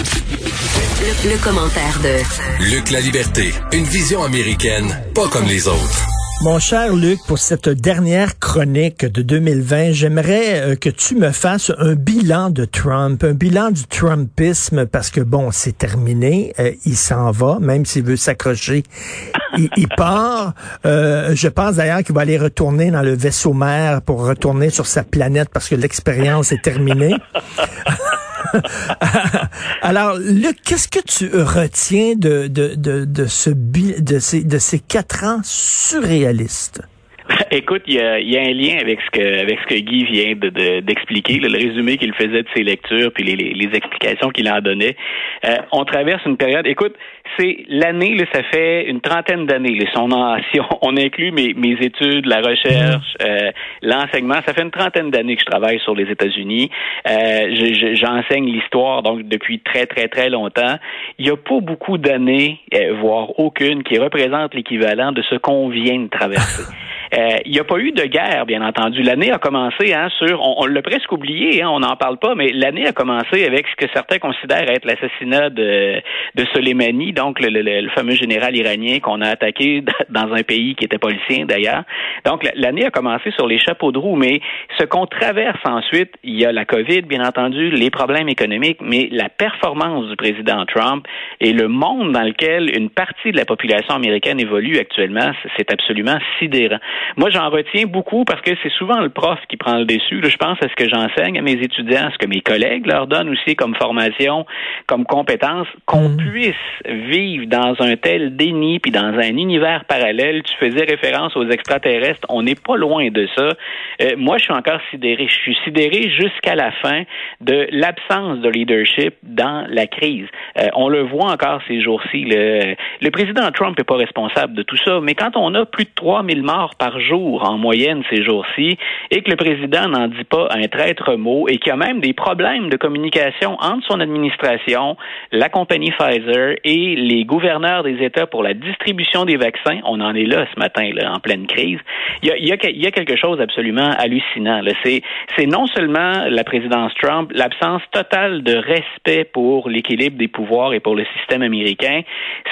Le, le commentaire de Luc La Liberté, une vision américaine, pas comme les autres. Mon cher Luc, pour cette dernière chronique de 2020, j'aimerais euh, que tu me fasses un bilan de Trump, un bilan du Trumpisme, parce que bon, c'est terminé, euh, il s'en va, même s'il veut s'accrocher, il, il part. Euh, je pense d'ailleurs qu'il va aller retourner dans le vaisseau mère pour retourner sur sa planète parce que l'expérience est terminée. Alors, Luc, qu'est-ce que tu retiens de, de, de, de, ce, de, ces, de ces quatre ans surréalistes? Écoute, il y a, y a, un lien avec ce que avec ce que Guy vient de, d'expliquer, le résumé qu'il faisait de ses lectures, puis les, les, les explications qu'il en donnait. Euh, on traverse une période. Écoute, c'est l'année, là, ça fait une trentaine d'années. Son, si on, on, inclut mes, mes études, la recherche, euh, l'enseignement, ça fait une trentaine d'années que je travaille sur les États-Unis. Euh, j'enseigne l'histoire donc depuis très très très longtemps. Il n'y a pas beaucoup d'années, euh, voire aucune, qui représente l'équivalent de ce qu'on vient de traverser. Euh, il n'y a pas eu de guerre, bien entendu. L'année a commencé hein, sur, on, on l'a presque oublié, hein, on n'en parle pas, mais l'année a commencé avec ce que certains considèrent être l'assassinat de, de Soleimani, donc le, le, le, fameux général iranien qu'on a attaqué dans un pays qui était sien d'ailleurs. Donc l'année a commencé sur les chapeaux de roue, mais ce qu'on traverse ensuite, il y a la COVID, bien entendu, les problèmes économiques, mais la performance du président Trump et le monde dans lequel une partie de la population américaine évolue actuellement, c'est absolument sidérant. Moi, j'en retiens beaucoup parce que c'est souvent le prof qui prend le dessus. je pense à ce que j'enseigne à mes étudiants, à ce que mes collègues leur donnent aussi comme formation, comme compétence, qu'on mmh. puisse vivre dans un tel déni puis dans un univers parallèle. Tu faisais référence aux extraterrestres. On n'est pas loin de ça. Euh, moi, je suis encore sidéré. Je suis sidéré jusqu'à la fin de l'absence de leadership dans la crise. Euh, on le voit encore ces jours-ci. Le, le président Trump n'est pas responsable de tout ça, mais quand on a plus de 3000 morts par jour en moyenne ces jours-ci et que le président n'en dit pas un traître mot et qu'il y a même des problèmes de communication entre son administration, la compagnie Pfizer et les gouverneurs des États pour la distribution des vaccins, on en est là ce matin, en pleine crise. Il y a, quelque chose d'absolument hallucinant. C'est, non seulement la présidence Trump, l'absence totale de respect pour l'équilibre des pouvoirs et pour le système américain,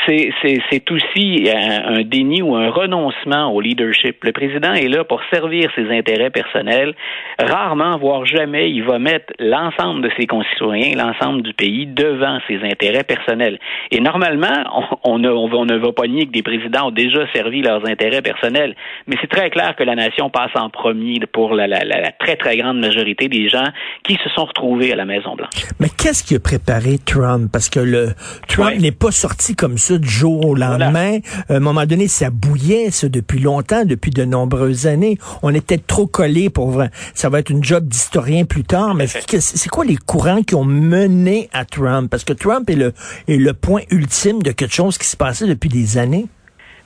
c'est, aussi un, un déni ou un renoncement au leadership le président est là pour servir ses intérêts personnels. Rarement, voire jamais, il va mettre l'ensemble de ses concitoyens, l'ensemble du pays devant ses intérêts personnels. Et normalement, on, on, on ne va pas nier que des présidents ont déjà servi leurs intérêts personnels, mais c'est très clair que la nation passe en premier pour la, la, la, très, très grande majorité des gens qui se sont retrouvés à la Maison-Blanche. Mais qu'est-ce qui a préparé Trump? Parce que le Trump ouais. n'est pas sorti comme ça du jour au lendemain. Voilà. À un moment donné, ça bouillait ça depuis longtemps, depuis de nombreuses années. On était trop collés pour vrai. Ça va être une job d'historien plus tard, mais c'est quoi les courants qui ont mené à Trump? Parce que Trump est le, est le point ultime de quelque chose qui se passait depuis des années.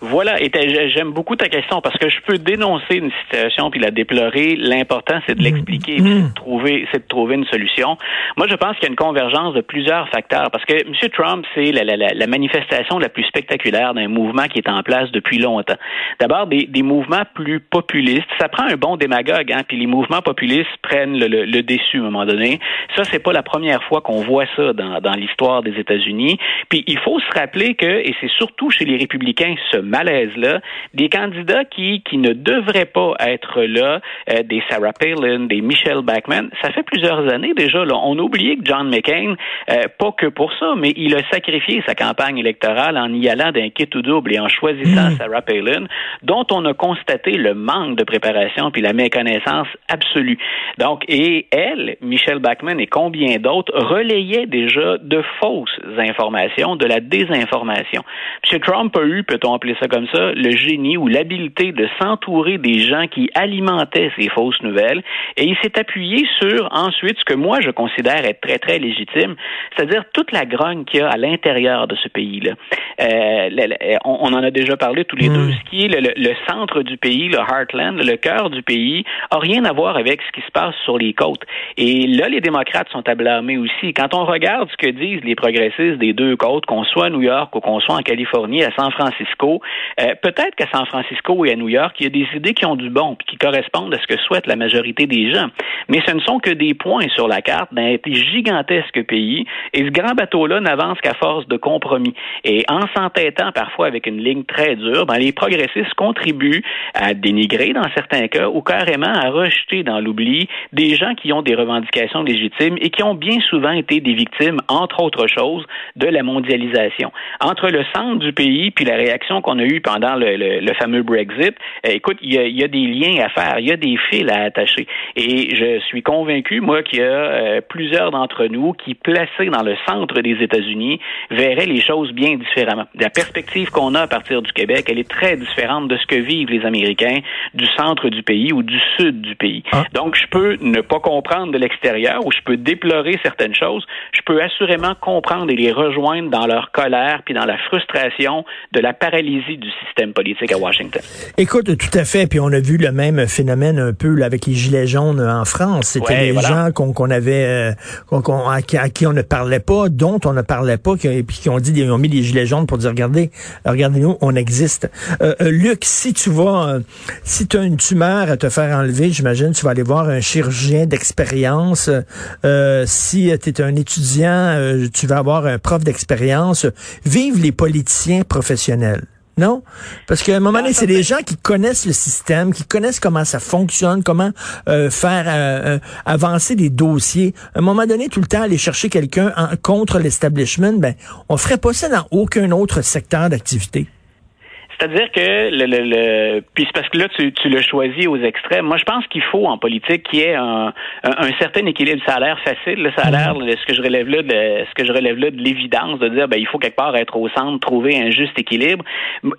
Voilà, et j'aime beaucoup ta question parce que je peux dénoncer une situation puis la déplorer. L'important, c'est de l'expliquer, mmh. c'est de trouver, c'est de trouver une solution. Moi, je pense qu'il y a une convergence de plusieurs facteurs parce que M. Trump, c'est la, la, la, manifestation la plus spectaculaire d'un mouvement qui est en place depuis longtemps. D'abord, des, des, mouvements plus populistes. Ça prend un bon démagogue, hein, puis les mouvements populistes prennent le, le, le déçu à un moment donné. Ça, c'est pas la première fois qu'on voit ça dans, dans l'histoire des États-Unis. Puis il faut se rappeler que, et c'est surtout chez les républicains, ce malaise-là, des candidats qui, qui ne devraient pas être là, euh, des Sarah Palin, des Michelle Bachmann, ça fait plusieurs années déjà. Là, on a oublié que John McCain, euh, pas que pour ça, mais il a sacrifié sa campagne électorale en y allant d'un kit ou double et en choisissant mmh. Sarah Palin, dont on a constaté le manque de préparation puis la méconnaissance absolue. Donc, et elle, Michelle Bachmann et combien d'autres relayaient déjà de fausses informations, de la désinformation. M. Trump a eu, peut-on appeler ça comme ça, le génie ou l'habileté de s'entourer des gens qui alimentaient ces fausses nouvelles. Et il s'est appuyé sur ensuite ce que moi je considère être très très légitime, c'est-à-dire toute la grogne qu'il y a à l'intérieur de ce pays-là. Euh, on, on, en a déjà parlé tous les mmh. deux. Ce qui est le, le, le, centre du pays, le heartland, le cœur du pays, a rien à voir avec ce qui se passe sur les côtes. Et là, les démocrates sont à blâmer aussi. Quand on regarde ce que disent les progressistes des deux côtes, qu'on soit à New York ou qu'on soit en Californie, à San Francisco, Euh, peut-être qu'à San Francisco et à New York, il y a des idées qui ont du bon, puis qui correspondent à ce que souhaite la majorité des gens. Mais ce ne sont que des points sur la carte d'un gigantesque pays, et ce grand bateau-là n'avance qu'à force de compromis. Et en s'entêtant parfois avec une ligne très dure, ben, les progressistes contribuent à dénigrer dans certains cas ou carrément à rejeter dans l'oubli des gens qui ont des revendications légitimes et qui ont bien souvent été des victimes, entre autres choses, de la mondialisation. Entre le centre du pays puis la réaction qu'on a eue pendant le, fameux Brexit, euh, écoute, il y, a, des liens à faire, il y a des fils à attacher. Et je suis convaincu, moi, qu'il y a euh, plusieurs d'entre nous qui, placés dans le centre des États-Unis, verraient les choses bien différemment. La perspective qu'on a à partir du Québec, elle est très différente de ce que vivent les Américains du centre du pays ou du sud du pays. Ah. Donc, je peux ne pas comprendre de l'extérieur ou je peux déplorer certaines choses. Je peux assurément comprendre et les rejoindre dans leur colère puis dans la frustration de la paralysie du système politique à Washington. Écoute, tout à fait. Puis on a vu le même phénomène un peu là, avec les gilets jaunes en France. C'était les gens qu'on avait, euh, à, qui on ne parlait pas, dont on ne parlait pas, qui, puis qui ont dit, ils ont mis les gilets jaunes pour dire, regardez, regardez-nous, on existe. Euh, euh, Luc, si tu vas, si tu as une tumeur à te faire enlever, j'imagine, tu vas aller voir un chirurgien d'expérience. si tu es un étudiant, tu vas avoir un prof d'expérience. Vive les politiciens professionnels. Non? Parce qu'à un moment donné, c'est des gens qui connaissent le système, qui connaissent comment ça fonctionne, comment euh, faire euh, euh, avancer des dossiers. À un moment donné, tout le temps, aller chercher quelqu'un contre l'establishment, ben, on ferait pas ça dans aucun autre secteur d'activité. C'est-à-dire que le, le, le puis parce que là tu, tu le choisis aux extrêmes. Moi, je pense qu'il faut en politique qu'il y ait un, un, certain équilibre. Ça a l'air facile, le ça a l'air mhm. ce que je relève là, de, ce que je relève là de l'évidence de dire ben il faut quelque part être au centre, trouver un juste équilibre.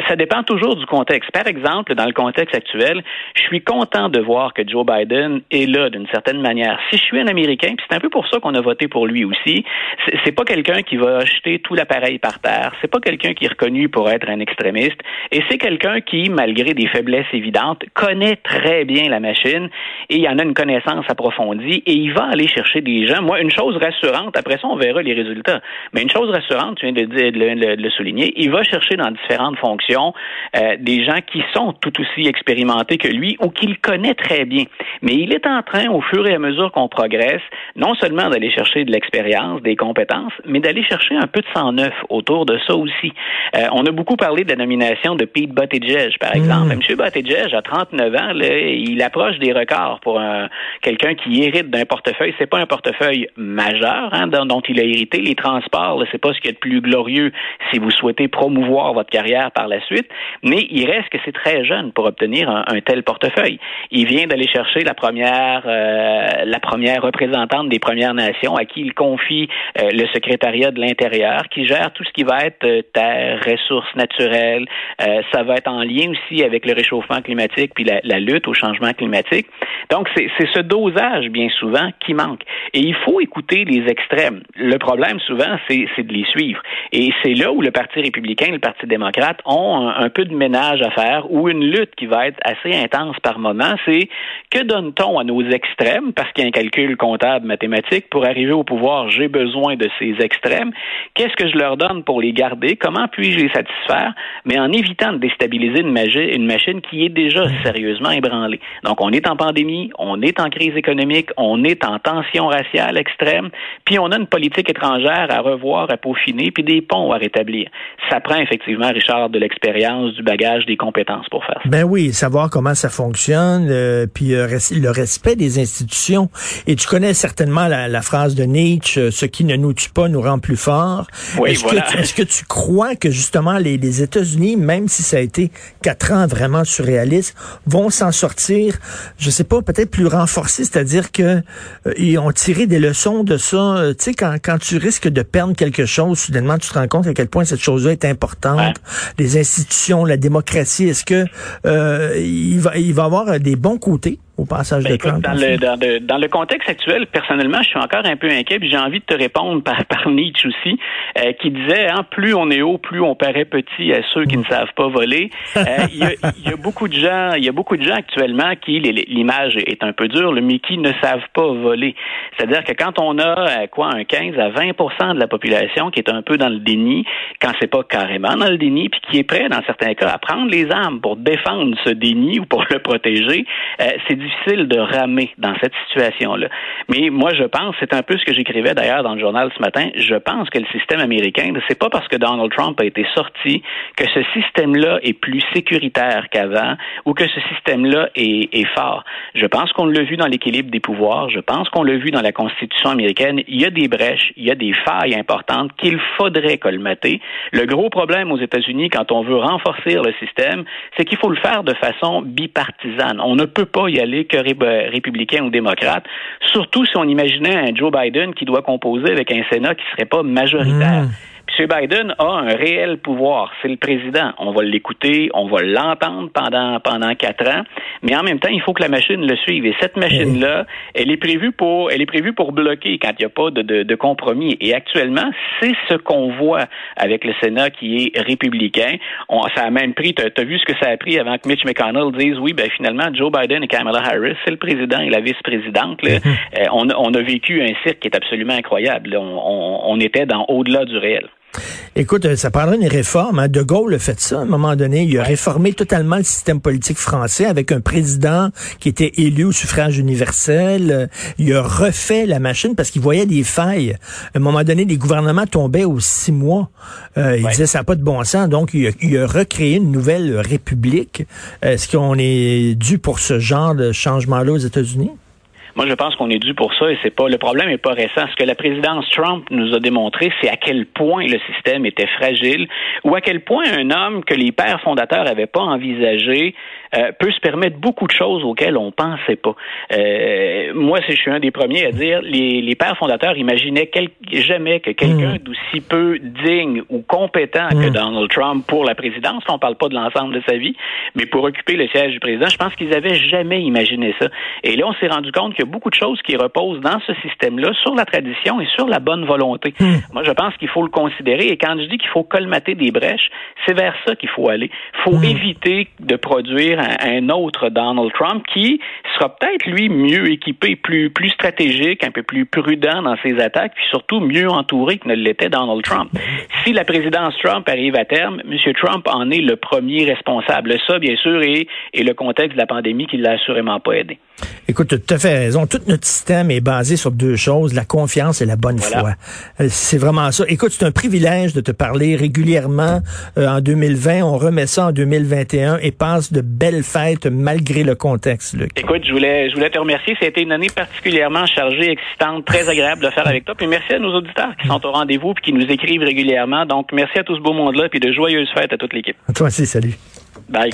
Ça dépend toujours du contexte. Par exemple, dans le contexte actuel, je suis content de voir que Joe Biden est là d'une certaine manière. Si je suis un Américain, puis c'est un peu pour ça qu'on a voté pour lui aussi. C'est pas quelqu'un qui va jeter tout l'appareil par terre. C'est pas quelqu'un qui est reconnu pour être un extrémiste. Et c'est quelqu'un qui, malgré des faiblesses évidentes, connaît très bien la machine et il en a une connaissance approfondie et il va aller chercher des gens. Moi, une chose rassurante, après ça, on verra les résultats, mais une chose rassurante, tu viens de, de, le, souligner, il va chercher dans différentes fonctions euh, des gens qui sont tout aussi expérimentés que lui ou qu'il connaît très bien. Mais il est en train, au fur et à mesure qu'on progresse, non seulement d'aller chercher de l'expérience, des compétences, mais d'aller chercher un peu de sang neuf autour de ça aussi. Euh, on a beaucoup parlé de la nomination de Pete Buttigieg, par exemple. Mm. M. Buttigieg, à 39 ans, il approche des records pour quelqu'un qui hérite d'un portefeuille. C'est pas un portefeuille majeur hein, dont, il a hérité. Les transports, c'est pas ce qui est de plus glorieux si vous souhaitez promouvoir votre carrière par la suite, mais il reste que c'est très jeune pour obtenir un, tel portefeuille. Il vient d'aller chercher la première, euh, la première représentante des Premières Nations à qui il confie euh, le secrétariat de l'Intérieur, qui gère tout ce qui va être euh, terre, ressources naturelles, euh, ça va être en lien aussi avec le réchauffement climatique puis la, lutte au changement climatique. Donc, c'est ce dosage, bien souvent, qui manque. Et il faut écouter les extrêmes. Le problème, souvent, c'est de les suivre. Et c'est là où le Parti républicain et le Parti démocrate ont un, peu de ménage à faire ou une lutte qui va être assez intense par moment. C'est que donne-t-on à nos extrêmes, parce qu'il y a un calcul comptable mathématique, pour arriver au pouvoir, j'ai besoin de ces extrêmes. Qu'est-ce que je leur donne pour les garder? Comment puis-je les satisfaire? Mais en évitant de déstabiliser une, une machine qui est déjà sérieusement ébranlée. Donc, on est en pandémie, on est en crise économique, on est en tension raciale extrême, puis on a une politique étrangère à revoir, à peaufiner, puis des ponts à rétablir. Ça prend effectivement, Richard, de l'expérience, du bagage, des compétences pour faire ça. Ben oui, savoir comment ça fonctionne, euh, puis euh, le respect des institutions. Et tu connais certainement la, phrase de Nietzsche, euh, ce qui ne nous tue pas nous rend plus forts. Oui, est-ce voilà. que, est-ce que tu crois que justement les, les États-Unis, même si ça a été quatre ans vraiment surréaliste, vont s'en sortir, je sais pas, peut-être plus renforcés, c'est-à-dire que euh, ils ont tiré des leçons de ça. Euh, tu sais, quand, quand tu risques de perdre quelque chose, soudainement, tu te rends compte à quel point cette chose-là est importante. Les institutions, la démocratie, est-ce que euh, il va il va avoir des bons côtés? Au passage ben, de Trump? Dans le, dans, le, contexte actuel, personnellement, je suis encore un peu inquiet, puis j'ai envie de te répondre par, par Nietzsche aussi, euh, qui disait, hein, plus on est haut, plus on paraît petit à ceux qui ne savent pas voler. Euh, il y, a, y, a beaucoup de gens, il y a beaucoup de gens actuellement qui, l'image est un peu dure, mais qui ne savent pas voler. C'est-à-dire que quand on a quoi un 15 à 20% de la population qui est un peu dans le déni, quand c'est pas carrément dans le déni, puis qui est prêt dans certains cas à prendre les armes pour défendre ce déni ou pour le protéger, euh, c'est difficile de ramer dans cette situation-là. Mais moi, je pense, c'est un peu ce que j'écrivais d'ailleurs dans le journal ce matin, je pense que le système américain, c'est pas parce que Donald Trump a été sorti que ce système-là est plus sécuritaire qu'avant ou que ce système-là est, est fort. Je pense qu'on l'a vu dans l'équilibre des pouvoirs, je pense qu'on l'a vu dans la Constitution américaine, il y a des brèches, il y a des failles importantes qu'il faudrait colmater. Le gros problème aux États-Unis quand on veut renforcer le système, c'est qu'il faut le faire de façon bipartisane. On ne peut pas y aller que républicain ou démocrate, surtout si on imaginait un Joe Biden qui doit composer avec un Sénat qui serait pas majoritaire. Mmh. M. Biden a un réel pouvoir. C'est le président. On va l'écouter, on va l'entendre pendant pendant quatre ans, mais en même temps, il faut que la machine le suive. Et cette machine-là, elle est prévue pour elle est prévue pour bloquer quand il n'y a pas de, de, de, compromis. Et actuellement, c'est ce qu'on voit avec le Sénat qui est républicain. On, ça a même pris. Tu as, vu ce que ça a pris avant que Mitch McConnell dise oui, ben finalement, Joe Biden et Kamala Harris, c'est le président et la vice-présidente. Mm-hmm. Euh, on, on, a vécu un cirque qui est absolument incroyable. On, on, on était dans au-delà du réel. Écoute, ça prendrait une réforme. Hein. De Gaulle a fait ça à un moment donné. Il a réformé totalement le système politique français avec un président qui était élu au suffrage universel. Il a refait la machine parce qu'il voyait des failles. À un moment donné, les gouvernements tombaient aux six mois. Euh, il disait ça n'a pas de bon sens. Donc, il a, recréé une nouvelle république. Est-ce qu'on est dû pour ce genre de changement-là aux États-Unis? Moi, je pense qu'on est dû pour ça et c'est pas le problème est pas récent. Ce que la présidence Trump nous a démontré, c'est à quel point le système était fragile ou à quel point un homme que les pères fondateurs n'avaient pas envisagé euh, peut se permettre beaucoup de choses auxquelles on pensait pas. Euh, moi, je suis un des premiers à dire les, les pères fondateurs imaginaient jamais que quelqu'un mm. d'aussi peu digne ou compétent que mm. Donald Trump pour la présidence, on parle pas de l'ensemble de sa vie, mais pour occuper le siège du président, je pense qu'ils avaient jamais imaginé ça. Et là, on s'est rendu compte qu'il y a beaucoup de choses qui reposent dans ce système-là sur la tradition et sur la bonne volonté. Mm. Moi, je pense qu'il faut le considérer et quand je dis qu'il faut colmater des brèches, c'est vers ça qu'il faut aller. Il faut éviter de produire un, autre Donald Trump qui sera peut-être lui mieux équipé, plus plus stratégique, un peu plus prudent dans ses attaques, puis surtout mieux entouré que ne l'était Donald Trump. Si la présidence Trump arrive à terme, M. Trump en est le premier responsable. Ça, bien sûr, et, et le contexte de la pandémie qui l'a assurément pas aidé. Écoute, tu as tout à fait raison. Tout notre système est basé sur deux choses, la confiance et la bonne foi. Euh, c'est vraiment ça. Écoute, c'est un privilège de te parler régulièrement euh, en 2020. On remet ça en 2021 et passe de belles fêtes malgré le contexte, Luc. Écoute, je voulais, je voulais te remercier. Ça a été une année particulièrement chargée, excitante, très agréable de faire avec toi. Puis merci à nos auditeurs qui sont au rendez-vous et qui nous écrivent régulièrement. Donc, merci à tout ce beau monde-là puis de joyeuses fêtes à toute l'équipe. Toi aussi, salut. Bye.